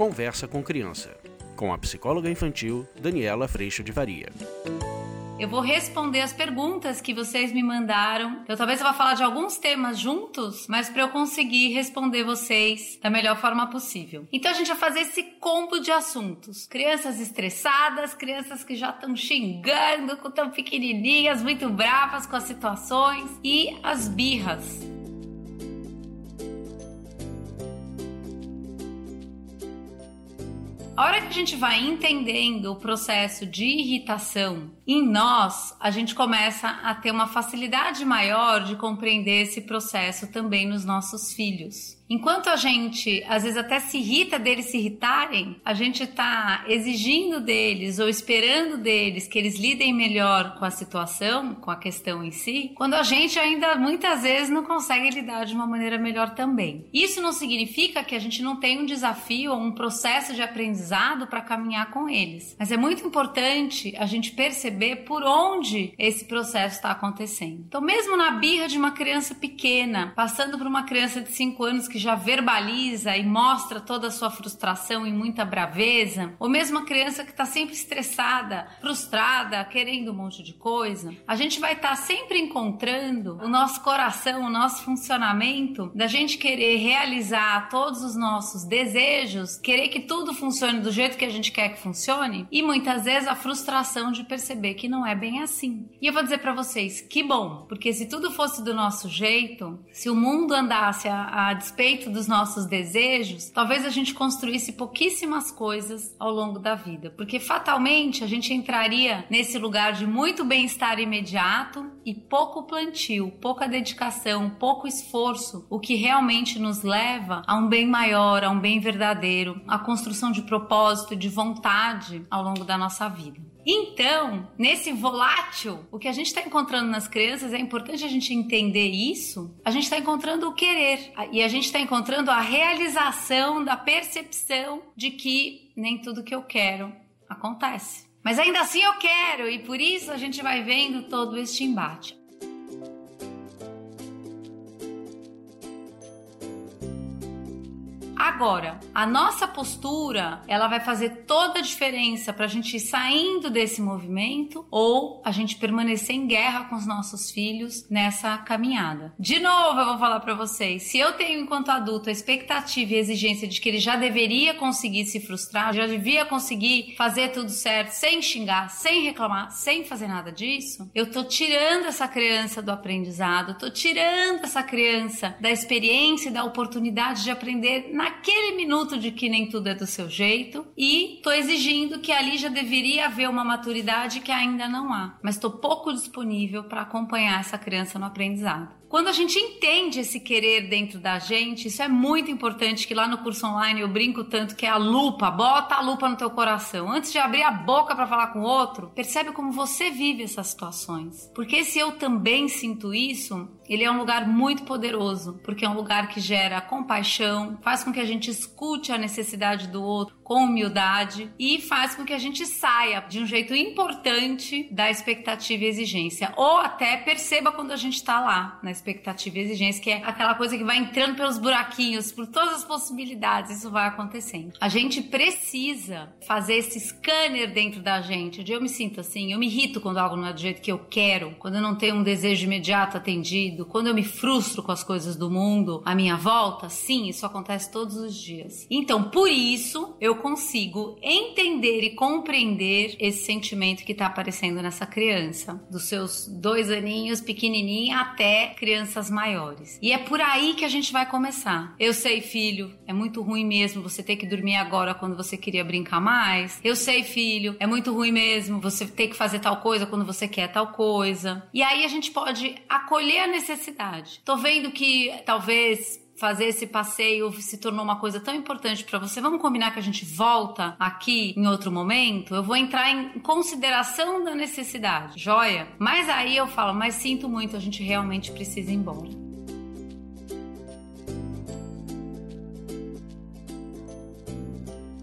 Conversa com Criança, com a psicóloga infantil Daniela Freixo de Varia. Eu vou responder as perguntas que vocês me mandaram. Eu talvez eu vá falar de alguns temas juntos, mas para eu conseguir responder vocês da melhor forma possível. Então a gente vai fazer esse combo de assuntos. Crianças estressadas, crianças que já estão xingando, tão pequenininhas, muito bravas com as situações e as birras. A hora que a gente vai entendendo o processo de irritação em nós, a gente começa a ter uma facilidade maior de compreender esse processo também nos nossos filhos. Enquanto a gente às vezes até se irrita deles se irritarem, a gente está exigindo deles ou esperando deles que eles lidem melhor com a situação, com a questão em si, quando a gente ainda muitas vezes não consegue lidar de uma maneira melhor também. Isso não significa que a gente não tem um desafio ou um processo de aprendizado para caminhar com eles, mas é muito importante a gente perceber por onde esse processo está acontecendo. Então, mesmo na birra de uma criança pequena, passando por uma criança de 5 anos que já verbaliza e mostra toda a sua frustração e muita braveza, ou mesmo a criança que está sempre estressada, frustrada, querendo um monte de coisa, a gente vai estar tá sempre encontrando o nosso coração, o nosso funcionamento, da gente querer realizar todos os nossos desejos, querer que tudo funcione do jeito que a gente quer que funcione, e muitas vezes a frustração de perceber que não é bem assim. E eu vou dizer para vocês, que bom, porque se tudo fosse do nosso jeito, se o mundo andasse a, a despeito respeito dos nossos desejos, talvez a gente construísse pouquíssimas coisas ao longo da vida, porque fatalmente a gente entraria nesse lugar de muito bem-estar imediato e pouco plantio, pouca dedicação, pouco esforço, o que realmente nos leva a um bem maior, a um bem verdadeiro, a construção de propósito, de vontade ao longo da nossa vida. Então, nesse volátil, o que a gente está encontrando nas crianças é importante a gente entender isso. A gente está encontrando o querer e a gente está encontrando a realização da percepção de que nem tudo que eu quero acontece. Mas ainda assim eu quero e por isso a gente vai vendo todo este embate. Agora, a nossa postura, ela vai fazer toda a diferença para a gente ir saindo desse movimento ou a gente permanecer em guerra com os nossos filhos nessa caminhada. De novo, eu vou falar para vocês, se eu tenho enquanto adulto a expectativa e a exigência de que ele já deveria conseguir se frustrar, já devia conseguir fazer tudo certo, sem xingar, sem reclamar, sem fazer nada disso, eu tô tirando essa criança do aprendizado, tô tirando essa criança da experiência e da oportunidade de aprender na naquele minuto de que nem tudo é do seu jeito e tô exigindo que ali já deveria haver uma maturidade que ainda não há, mas estou pouco disponível para acompanhar essa criança no aprendizado. Quando a gente entende esse querer dentro da gente, isso é muito importante que lá no curso online eu brinco tanto que é a lupa, bota a lupa no teu coração. Antes de abrir a boca para falar com o outro, percebe como você vive essas situações. Porque se eu também sinto isso, ele é um lugar muito poderoso, porque é um lugar que gera compaixão, faz com que a gente escute a necessidade do outro com humildade e faz com que a gente saia de um jeito importante da expectativa e exigência, ou até perceba quando a gente está lá na expectativa e exigência, que é aquela coisa que vai entrando pelos buraquinhos, por todas as possibilidades, isso vai acontecendo. A gente precisa fazer esse scanner dentro da gente, de eu me sinto assim, eu me irrito quando algo não é do jeito que eu quero, quando eu não tenho um desejo imediato atendido, quando eu me frustro com as coisas do mundo à minha volta, sim, isso acontece todos os dias. Então, por isso, eu consigo entender e compreender esse sentimento que está aparecendo nessa criança, dos seus dois aninhos, pequenininha, até crianças maiores. E é por aí que a gente vai começar. Eu sei, filho, é muito ruim mesmo você ter que dormir agora quando você queria brincar mais. Eu sei, filho, é muito ruim mesmo você ter que fazer tal coisa quando você quer tal coisa. E aí a gente pode acolher a necessidade. Tô vendo que talvez fazer esse passeio se tornou uma coisa tão importante para você. Vamos combinar que a gente volta aqui em outro momento? Eu vou entrar em consideração da necessidade, joia? Mas aí eu falo, mas sinto muito, a gente realmente precisa ir embora.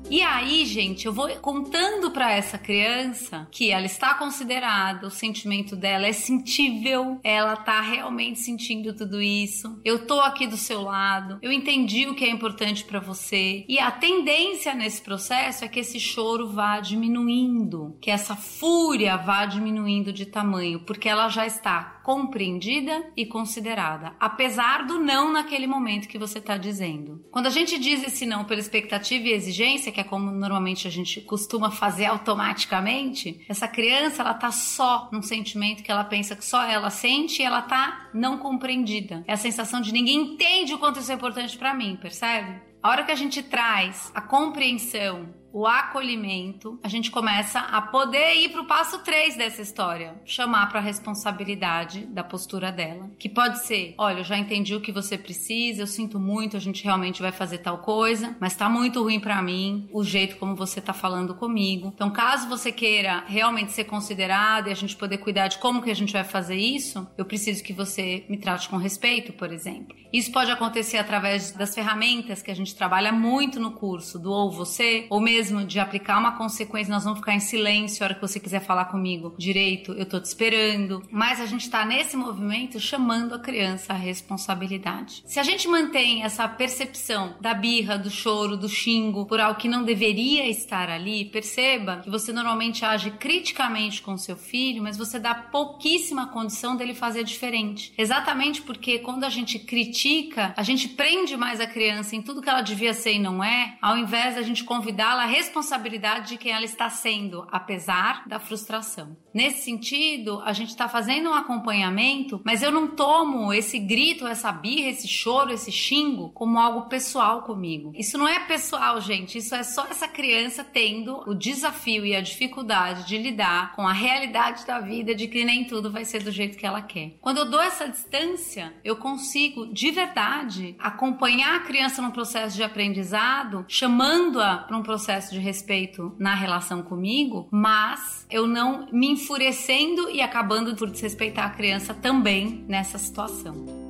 E aí, gente, eu vou contando para essa criança que ela está considerada, o sentimento dela é sentível, ela tá realmente sentindo tudo isso. Eu tô aqui do seu lado, eu entendi o que é importante para você. E a tendência nesse processo é que esse choro vá diminuindo, que essa fúria vá diminuindo de tamanho, porque ela já está compreendida e considerada, apesar do não naquele momento que você está dizendo. Quando a gente diz esse não pela expectativa e exigência, que é como normalmente a gente costuma fazer automaticamente, essa criança ela tá só num sentimento que ela pensa que só ela sente e ela tá não compreendida. É a sensação de ninguém entende o quanto isso é importante para mim, percebe? A hora que a gente traz a compreensão o acolhimento, a gente começa a poder ir para o passo 3 dessa história, chamar para a responsabilidade da postura dela, que pode ser, olha, eu já entendi o que você precisa, eu sinto muito, a gente realmente vai fazer tal coisa, mas tá muito ruim para mim o jeito como você tá falando comigo. Então, caso você queira realmente ser considerado e a gente poder cuidar de como que a gente vai fazer isso, eu preciso que você me trate com respeito, por exemplo. Isso pode acontecer através das ferramentas que a gente trabalha muito no curso, do ou você, ou mesmo mesmo de aplicar uma consequência, nós vamos ficar em silêncio a hora que você quiser falar comigo direito, eu tô te esperando. Mas a gente tá nesse movimento chamando a criança à responsabilidade. Se a gente mantém essa percepção da birra, do choro, do xingo por algo que não deveria estar ali, perceba que você normalmente age criticamente com seu filho, mas você dá pouquíssima condição dele fazer diferente. Exatamente porque quando a gente critica, a gente prende mais a criança em tudo que ela devia ser e não é, ao invés da gente convidá-la a responsabilidade de quem ela está sendo, apesar da frustração. Nesse sentido, a gente está fazendo um acompanhamento, mas eu não tomo esse grito, essa birra, esse choro, esse xingo como algo pessoal comigo. Isso não é pessoal, gente. Isso é só essa criança tendo o desafio e a dificuldade de lidar com a realidade da vida de que nem tudo vai ser do jeito que ela quer. Quando eu dou essa distância, eu consigo de verdade acompanhar a criança num processo de aprendizado, chamando-a para um processo processo de respeito na relação comigo, mas eu não me enfurecendo e acabando por desrespeitar a criança também nessa situação.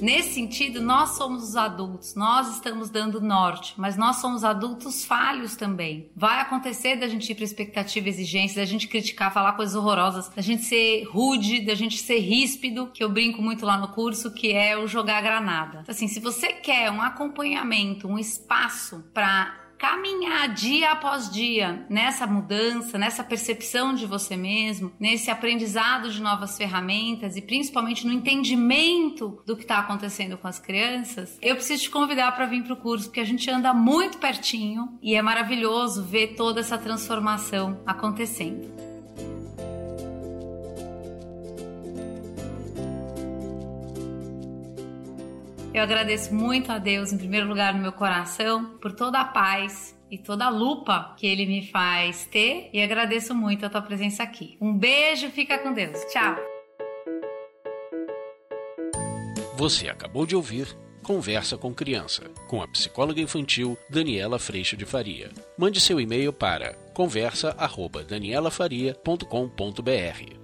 Nesse sentido, nós somos os adultos, nós estamos dando norte, mas nós somos adultos falhos também. Vai acontecer da gente ir para expectativa exigência, da gente criticar, falar coisas horrorosas, da gente ser rude, da gente ser ríspido, que eu brinco muito lá no curso, que é o jogar granada. Assim, se você quer um acompanhamento, um espaço para caminhar dia após dia nessa mudança, nessa percepção de você mesmo, nesse aprendizado de novas ferramentas e principalmente no entendimento do que está acontecendo com as crianças, eu preciso te convidar para vir para o curso, porque a gente anda muito pertinho e é maravilhoso ver toda essa transformação acontecendo. Eu agradeço muito a Deus, em primeiro lugar, no meu coração, por toda a paz e toda a lupa que ele me faz ter e agradeço muito a tua presença aqui. Um beijo, fica com Deus. Tchau. Você acabou de ouvir Conversa com Criança, com a psicóloga infantil Daniela Freixo de Faria. Mande seu e-mail para conversa@danielafaria.com.br.